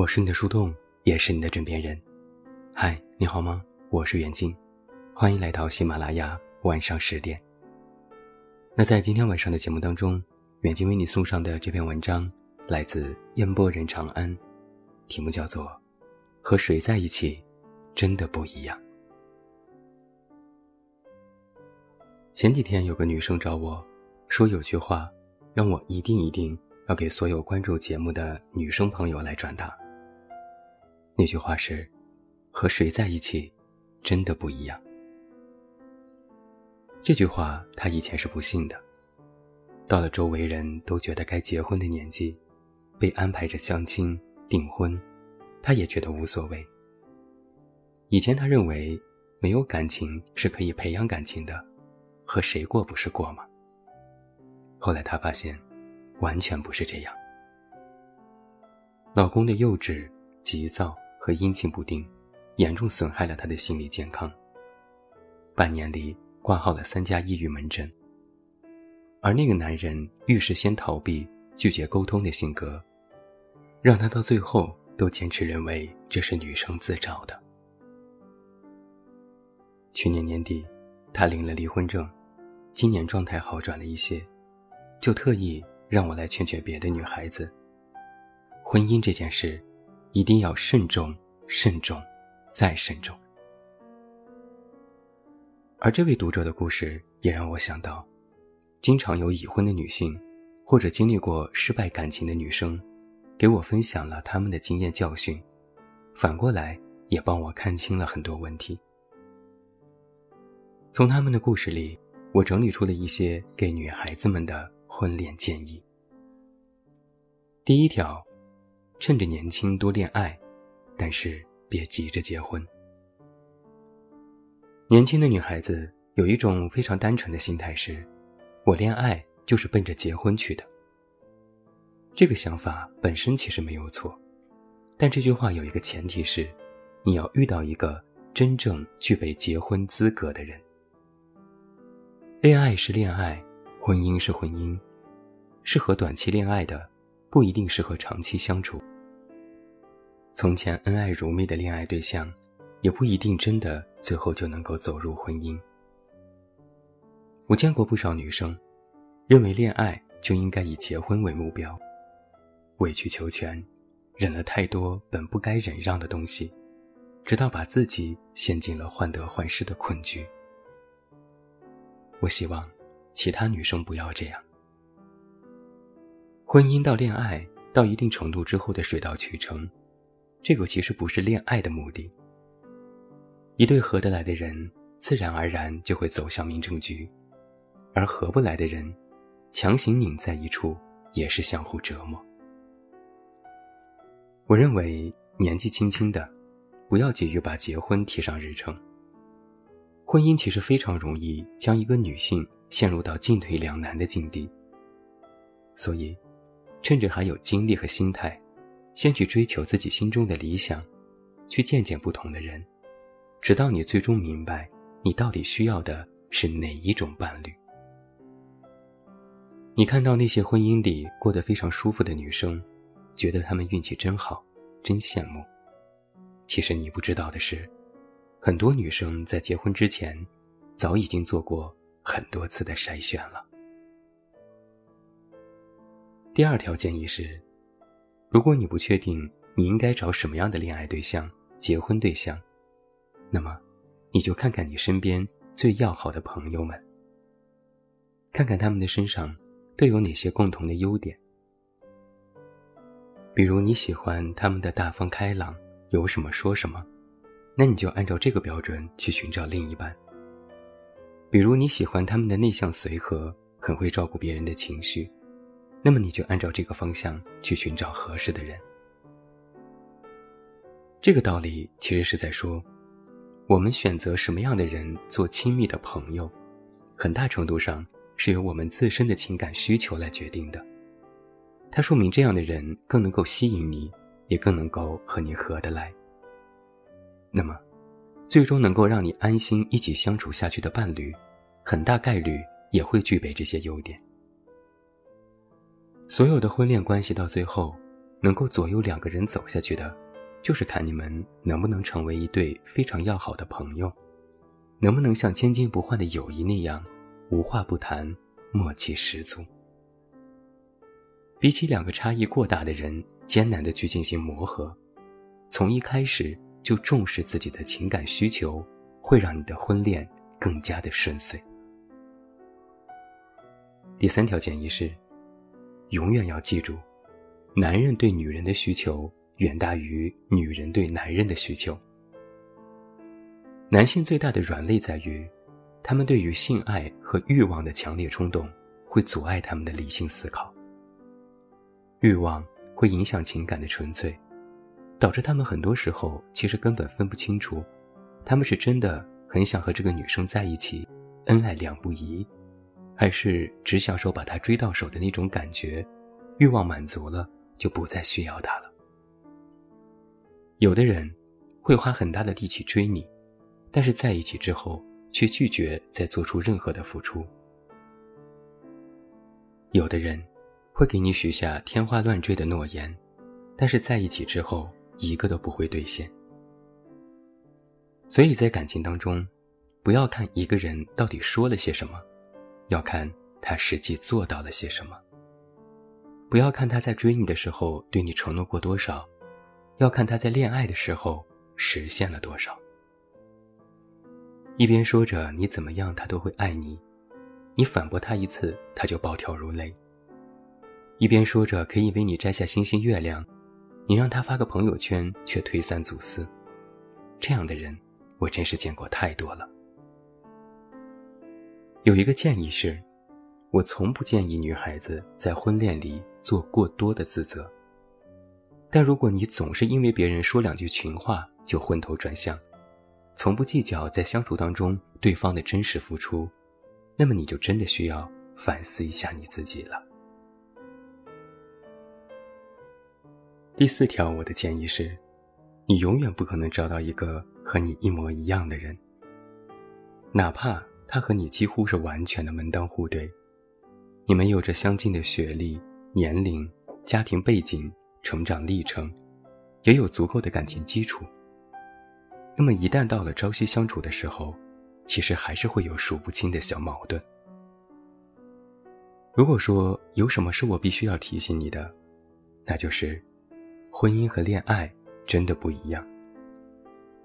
我是你的树洞，也是你的枕边人。嗨，你好吗？我是远近，欢迎来到喜马拉雅晚上十点。那在今天晚上的节目当中，远近为你送上的这篇文章来自烟波人长安，题目叫做《和谁在一起真的不一样》。前几天有个女生找我，说有句话，让我一定一定。要给所有关注节目的女生朋友来转达。那句话是：“和谁在一起，真的不一样。”这句话他以前是不信的。到了周围人都觉得该结婚的年纪，被安排着相亲订婚，他也觉得无所谓。以前他认为没有感情是可以培养感情的，和谁过不是过吗？后来他发现。完全不是这样。老公的幼稚、急躁和阴晴不定，严重损害了他的心理健康。半年里挂号了三家抑郁门诊。而那个男人遇事先逃避、拒绝沟通的性格，让他到最后都坚持认为这是女生自找的。去年年底，他领了离婚证，今年状态好转了一些，就特意。让我来劝劝别的女孩子，婚姻这件事，一定要慎重、慎重，再慎重。而这位读者的故事也让我想到，经常有已婚的女性，或者经历过失败感情的女生，给我分享了他们的经验教训，反过来也帮我看清了很多问题。从他们的故事里，我整理出了一些给女孩子们的。婚恋建议：第一条，趁着年轻多恋爱，但是别急着结婚。年轻的女孩子有一种非常单纯的心态是：我恋爱就是奔着结婚去的。这个想法本身其实没有错，但这句话有一个前提是，你要遇到一个真正具备结婚资格的人。恋爱是恋爱，婚姻是婚姻。适合短期恋爱的，不一定适合长期相处。从前恩爱如蜜的恋爱对象，也不一定真的最后就能够走入婚姻。我见过不少女生，认为恋爱就应该以结婚为目标，委曲求全，忍了太多本不该忍让的东西，直到把自己陷进了患得患失的困局。我希望其他女生不要这样。婚姻到恋爱到一定程度之后的水到渠成，这个其实不是恋爱的目的。一对合得来的人，自然而然就会走向民政局；而合不来的人，强行拧在一处也是相互折磨。我认为年纪轻轻的，不要急于把结婚提上日程。婚姻其实非常容易将一个女性陷入到进退两难的境地，所以。趁着还有精力和心态，先去追求自己心中的理想，去见见不同的人，直到你最终明白，你到底需要的是哪一种伴侣。你看到那些婚姻里过得非常舒服的女生，觉得她们运气真好，真羡慕。其实你不知道的是，很多女生在结婚之前，早已经做过很多次的筛选了。第二条建议是，如果你不确定你应该找什么样的恋爱对象、结婚对象，那么，你就看看你身边最要好的朋友们，看看他们的身上都有哪些共同的优点。比如你喜欢他们的大方开朗，有什么说什么，那你就按照这个标准去寻找另一半。比如你喜欢他们的内向随和，很会照顾别人的情绪。那么你就按照这个方向去寻找合适的人。这个道理其实是在说，我们选择什么样的人做亲密的朋友，很大程度上是由我们自身的情感需求来决定的。它说明这样的人更能够吸引你，也更能够和你合得来。那么，最终能够让你安心一起相处下去的伴侣，很大概率也会具备这些优点。所有的婚恋关系到最后，能够左右两个人走下去的，就是看你们能不能成为一对非常要好的朋友，能不能像千金不换的友谊那样，无话不谈，默契十足。比起两个差异过大的人艰难的去进行磨合，从一开始就重视自己的情感需求，会让你的婚恋更加的顺遂。第三条建议是，永远要记住，男人对女人的需求远大于女人对男人的需求。男性最大的软肋在于，他们对于性爱和欲望的强烈冲动，会阻碍他们的理性思考。欲望会影响情感的纯粹，导致他们很多时候其实根本分不清楚，他们是真的很想和这个女生在一起，恩爱两不疑，还是只享受把她追到手的那种感觉，欲望满足了就不再需要她了。有的人会花很大的力气追你，但是在一起之后却拒绝再做出任何的付出。有的人。会给你许下天花乱坠的诺言，但是在一起之后一个都不会兑现。所以在感情当中，不要看一个人到底说了些什么，要看他实际做到了些什么。不要看他在追你的时候对你承诺过多少，要看他在恋爱的时候实现了多少。一边说着你怎么样他都会爱你，你反驳他一次他就暴跳如雷。一边说着可以为你摘下星星月亮，你让他发个朋友圈却推三阻四，这样的人我真是见过太多了。有一个建议是，我从不建议女孩子在婚恋里做过多的自责。但如果你总是因为别人说两句情话就昏头转向，从不计较在相处当中对方的真实付出，那么你就真的需要反思一下你自己了。第四条，我的建议是，你永远不可能找到一个和你一模一样的人，哪怕他和你几乎是完全的门当户对，你们有着相近的学历、年龄、家庭背景、成长历程，也有足够的感情基础。那么一旦到了朝夕相处的时候，其实还是会有数不清的小矛盾。如果说有什么是我必须要提醒你的，那就是。婚姻和恋爱真的不一样。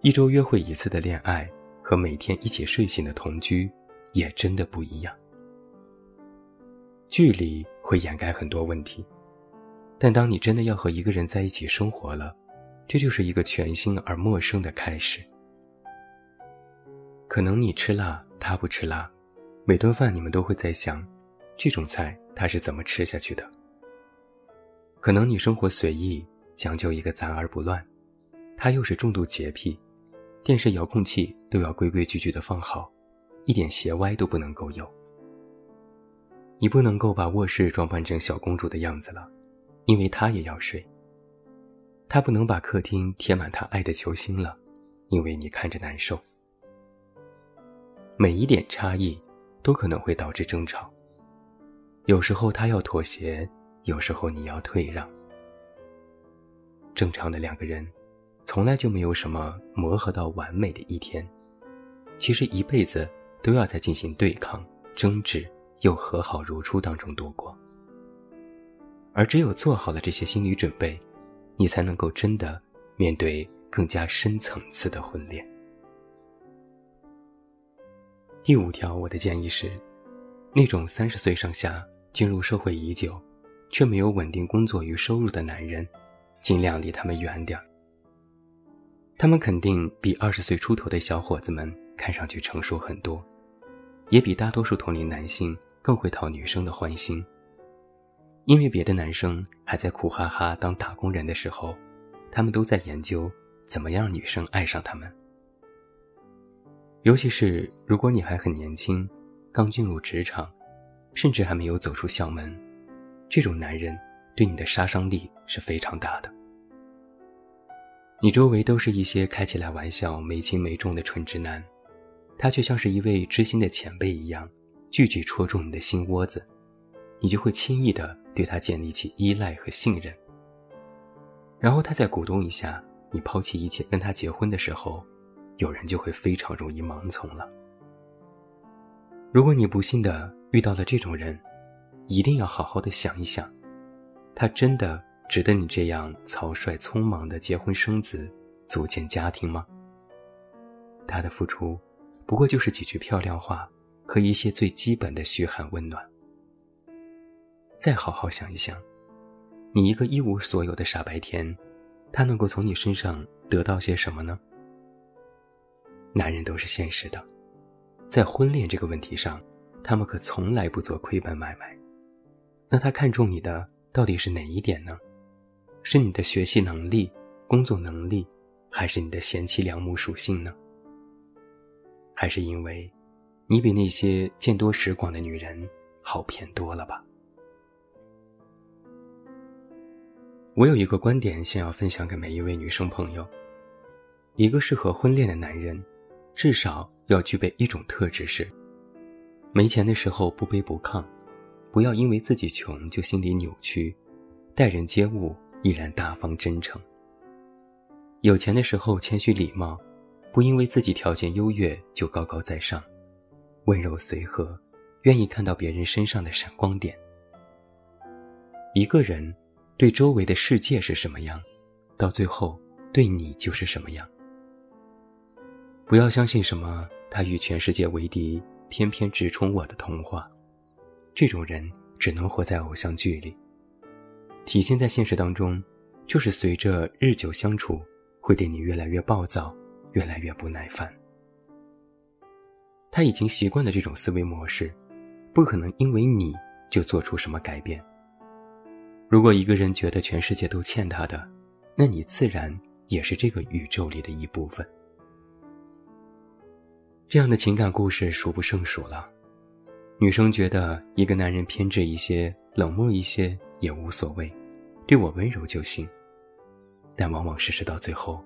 一周约会一次的恋爱和每天一起睡醒的同居也真的不一样。距离会掩盖很多问题，但当你真的要和一个人在一起生活了，这就是一个全新而陌生的开始。可能你吃辣，他不吃辣，每顿饭你们都会在想，这种菜他是怎么吃下去的。可能你生活随意。讲究一个杂而不乱，他又是重度洁癖，电视遥控器都要规规矩矩的放好，一点斜歪都不能够有。你不能够把卧室装扮成小公主的样子了，因为她也要睡。他不能把客厅贴满她爱的球星了，因为你看着难受。每一点差异，都可能会导致争吵。有时候他要妥协，有时候你要退让。正常的两个人，从来就没有什么磨合到完美的一天。其实一辈子都要在进行对抗、争执又和好如初当中度过。而只有做好了这些心理准备，你才能够真的面对更加深层次的婚恋。第五条，我的建议是，那种三十岁上下进入社会已久，却没有稳定工作与收入的男人。尽量离他们远点儿。他们肯定比二十岁出头的小伙子们看上去成熟很多，也比大多数同龄男性更会讨女生的欢心。因为别的男生还在苦哈哈当打工人的时候，他们都在研究怎么样女生爱上他们。尤其是如果你还很年轻，刚进入职场，甚至还没有走出校门，这种男人。对你的杀伤力是非常大的。你周围都是一些开起来玩笑没轻没重的蠢直男，他却像是一位知心的前辈一样，句句戳中你的心窝子，你就会轻易的对他建立起依赖和信任。然后他再鼓动一下你抛弃一切跟他结婚的时候，有人就会非常容易盲从了。如果你不幸的遇到了这种人，一定要好好的想一想，他真的值得你这样草率匆忙的结婚生子、组建家庭吗？他的付出，不过就是几句漂亮话和一些最基本的嘘寒问暖。再好好想一想，你一个一无所有的傻白甜，他能够从你身上得到些什么呢？男人都是现实的，在婚恋这个问题上，他们可从来不做亏本买卖。那他看中你的到底是哪一点呢？是你的学习能力、工作能力，还是你的贤妻良母属性呢？还是因为，你比那些见多识广的女人好骗多了吧？我有一个观点想要分享给每一位女生朋友：一个适合婚恋的男人，至少要具备一种特质是，没钱的时候不卑不亢。不要因为自己穷就心里扭曲，待人接物依然大方真诚。有钱的时候谦虚礼貌，不因为自己条件优越就高高在上，温柔随和，愿意看到别人身上的闪光点。一个人对周围的世界是什么样，到最后对你就是什么样。不要相信什么他与全世界为敌，偏偏直冲我的童话。这种人只能活在偶像剧里，体现在现实当中，就是随着日久相处，会对你越来越暴躁，越来越不耐烦。他已经习惯了这种思维模式，不可能因为你就做出什么改变。如果一个人觉得全世界都欠他的，那你自然也是这个宇宙里的一部分。这样的情感故事数不胜数了。女生觉得一个男人偏执一些、冷漠一些也无所谓，对我温柔就行。但往往事实到最后，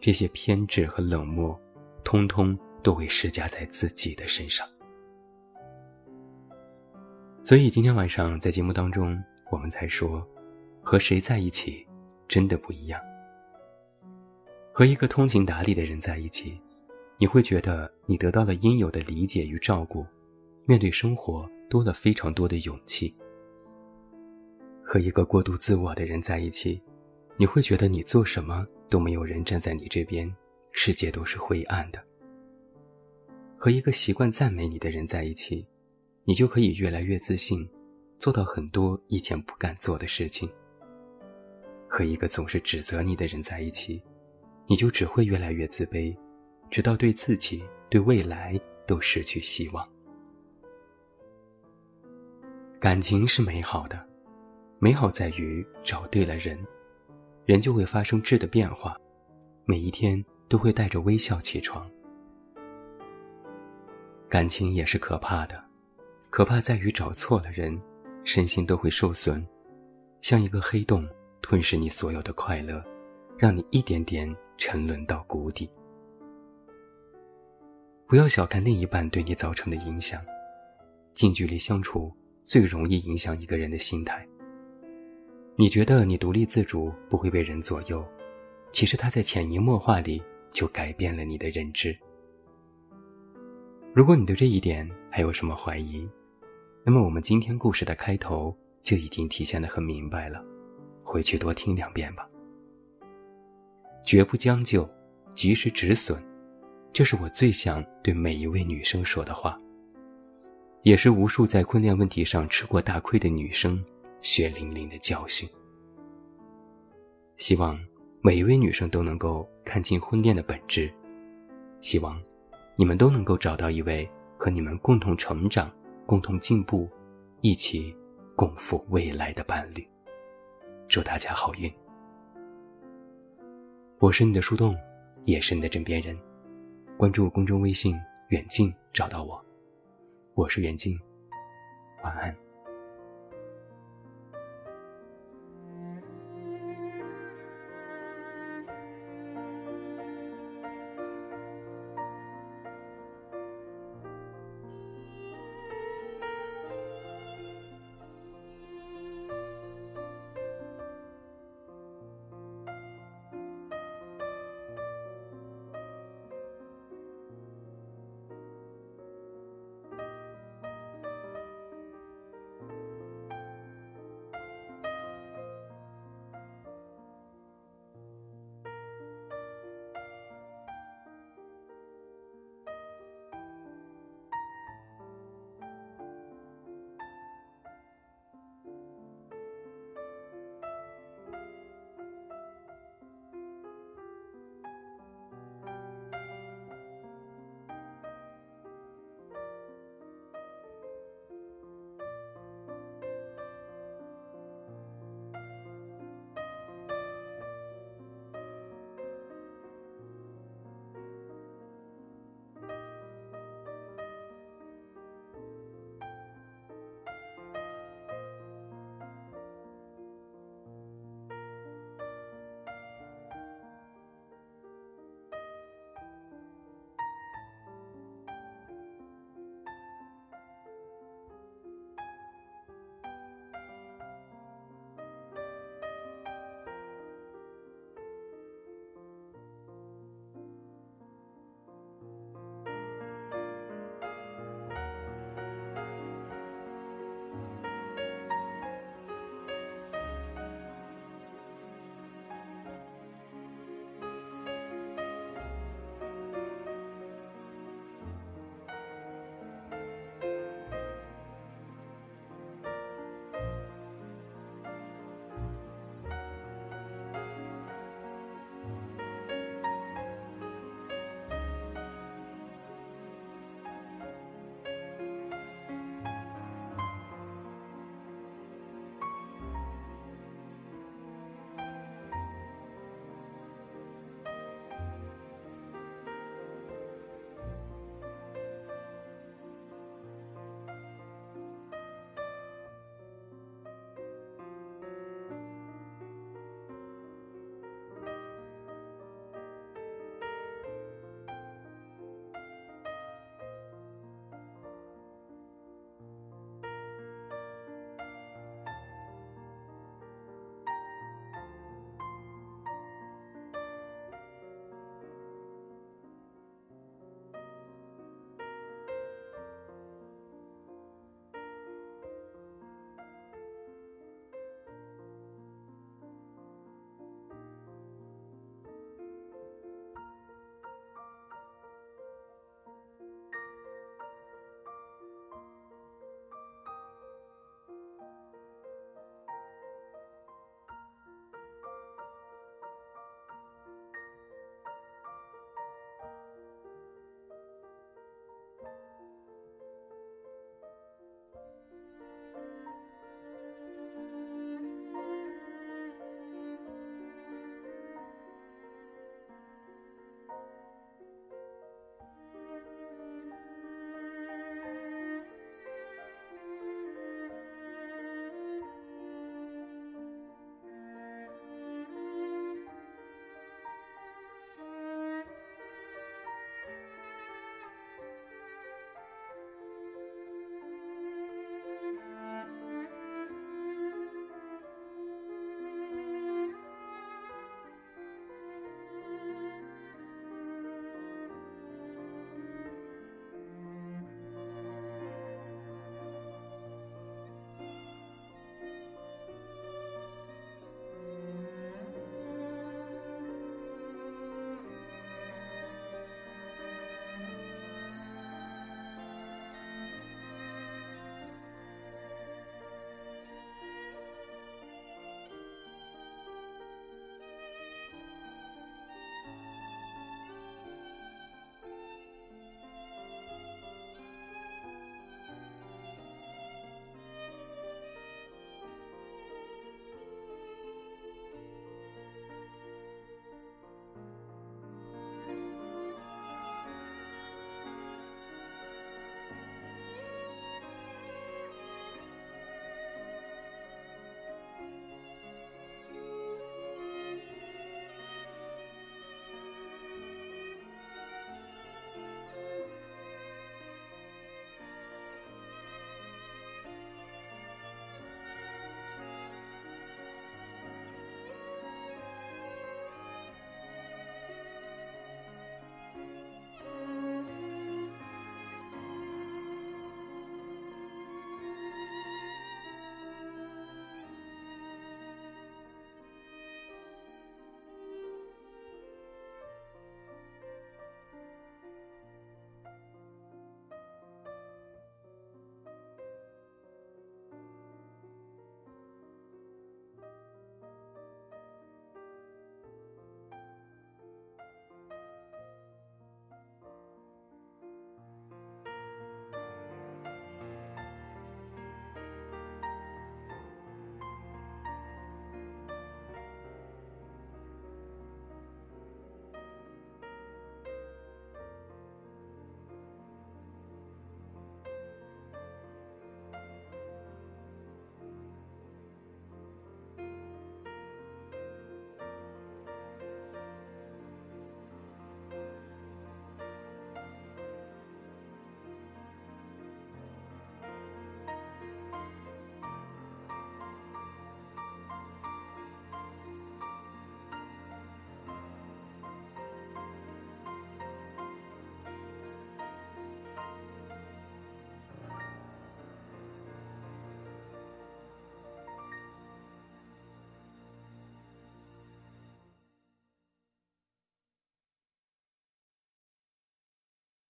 这些偏执和冷漠，通通都会施加在自己的身上。所以今天晚上在节目当中，我们才说，和谁在一起真的不一样。和一个通情达理的人在一起，你会觉得你得到了应有的理解与照顾。面对生活多了非常多的勇气。和一个过度自我的人在一起，你会觉得你做什么都没有人站在你这边，世界都是灰暗的。和一个习惯赞美你的人在一起，你就可以越来越自信，做到很多以前不敢做的事情。和一个总是指责你的人在一起，你就只会越来越自卑，直到对自己、对未来都失去希望。感情是美好的，美好在于找对了人，人就会发生质的变化，每一天都会带着微笑起床。感情也是可怕的，可怕在于找错了人，身心都会受损，像一个黑洞吞噬你所有的快乐，让你一点点沉沦到谷底。不要小看另一半对你造成的影响，近距离相处。最容易影响一个人的心态。你觉得你独立自主，不会被人左右，其实他在潜移默化里就改变了你的认知。如果你对这一点还有什么怀疑，那么我们今天故事的开头就已经体现的很明白了，回去多听两遍吧。绝不将就，及时止损，这是我最想对每一位女生说的话。也是无数在婚恋问题上吃过大亏的女生血淋淋的教训。希望每一位女生都能够看清婚恋的本质，希望你们都能够找到一位和你们共同成长、共同进步、一起共赴未来的伴侣。祝大家好运！我是你的树洞，也是你的枕边人。关注公众微信“远近”，找到我。我是袁静，晚安。